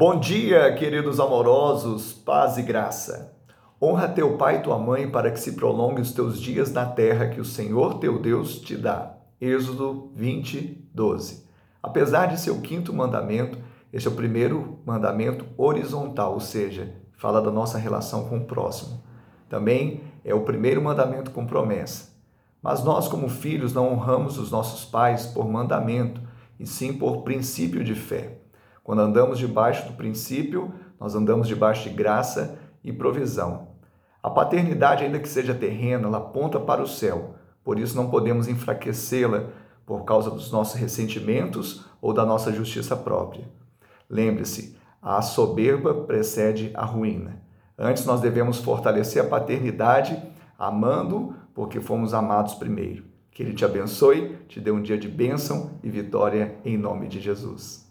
Bom dia, queridos amorosos, paz e graça. Honra teu pai e tua mãe para que se prolongue os teus dias na terra que o Senhor teu Deus te dá. Êxodo 20, 12. Apesar de ser o quinto mandamento, este é o primeiro mandamento horizontal, ou seja, fala da nossa relação com o próximo. Também é o primeiro mandamento com promessa. Mas nós, como filhos, não honramos os nossos pais por mandamento, e sim por princípio de fé. Quando andamos debaixo do princípio, nós andamos debaixo de graça e provisão. A paternidade, ainda que seja terrena, ela aponta para o céu, por isso não podemos enfraquecê-la por causa dos nossos ressentimentos ou da nossa justiça própria. Lembre-se, a soberba precede a ruína. Antes nós devemos fortalecer a paternidade amando porque fomos amados primeiro. Que Ele te abençoe, te dê um dia de bênção e vitória em nome de Jesus.